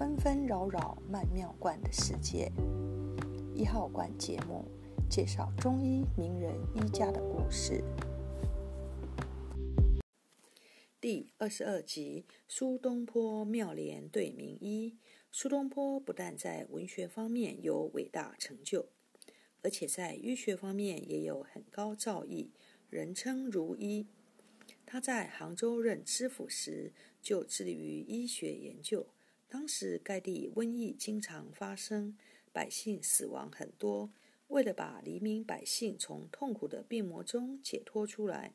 纷纷扰扰曼妙观的世界。一号馆节目介绍中医名人医家的故事。第二十二集：苏东坡妙联对名医。苏东坡不但在文学方面有伟大成就，而且在医学方面也有很高造诣，人称如医。他在杭州任知府时，就致力于医学研究。当时该地瘟疫经常发生，百姓死亡很多。为了把黎民百姓从痛苦的病魔中解脱出来，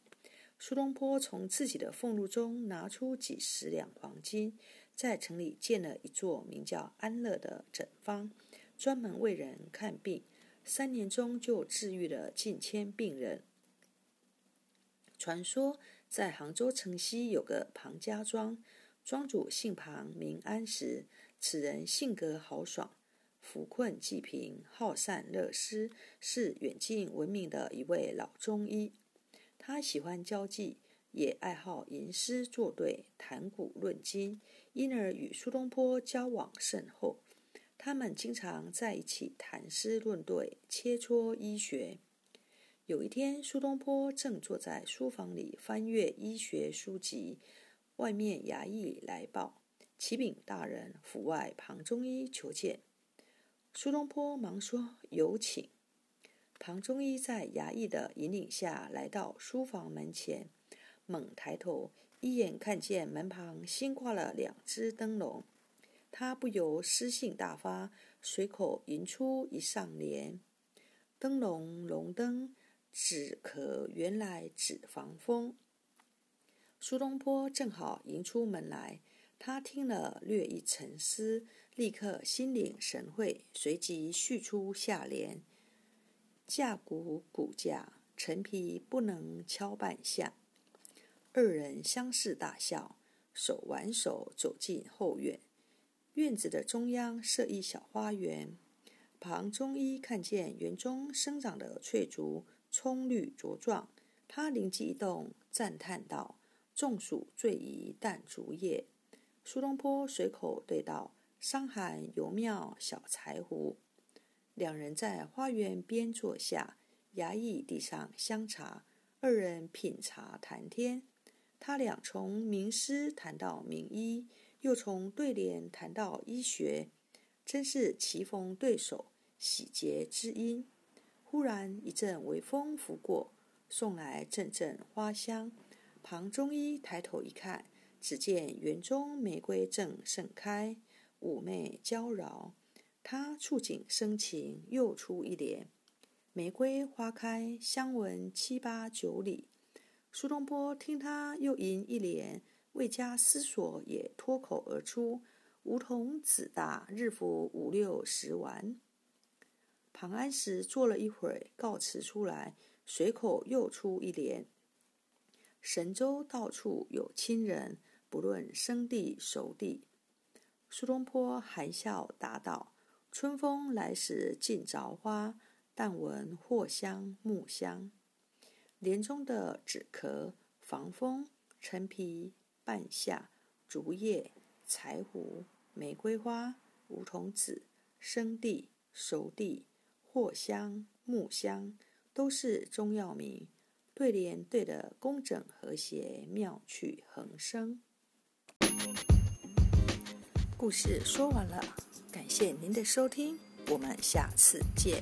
苏东坡从自己的俸禄中拿出几十两黄金，在城里建了一座名叫安乐的诊方，专门为人看病。三年中就治愈了近千病人。传说。在杭州城西有个庞家庄，庄主姓庞，名安石。此人性格豪爽，扶困济贫，好善乐施，是远近闻名的一位老中医。他喜欢交际，也爱好吟诗作对、谈古论今，因而与苏东坡交往甚厚。他们经常在一起谈诗论对，切磋医学。有一天，苏东坡正坐在书房里翻阅医学书籍，外面衙役来报：“启禀大人，府外庞中医求见。”苏东坡忙说：“有请。”庞中医在衙役的引领下来到书房门前，猛抬头一眼看见门旁新挂了两只灯笼，他不由诗兴大发，随口吟出一上联：“灯笼龙灯。”止咳原来止防风。苏东坡正好迎出门来，他听了略一沉思，立刻心领神会，随即续出下联：“架骨骨架，陈皮不能敲半下。”二人相视大笑，手挽手走进后院。院子的中央设一小花园，庞中医看见园中生长的翠竹。葱绿茁壮，他灵机一动，赞叹道：“众暑最宜淡竹叶。”苏东坡随口对道：“伤寒尤妙小柴胡。”两人在花园边坐下，衙役递上香茶，二人品茶谈天。他俩从名诗谈到名医，又从对联谈到医学，真是棋逢对手，喜结知音。忽然一阵微风拂过，送来阵阵花香。庞中医抬头一看，只见园中玫瑰正盛开，妩媚娇娆。他触景生情，又出一联：“玫瑰花开，香闻七八九里。”苏东坡听他又吟一联，未加思索，也脱口而出：“梧桐子大，日服五六十丸。”庞安石坐了一会儿，告辞出来，随口又出一联：“神州到处有亲人，不论生地熟地。”苏东坡含笑答道：“春风来时尽着花，但闻藿香木香。”莲中的止咳、防风、陈皮、半夏、竹叶、柴胡、玫瑰花、梧桐子、生地、熟地。藿香、木香都是中药名，对联对得工整和谐，妙趣横生。故事说完了，感谢您的收听，我们下次见。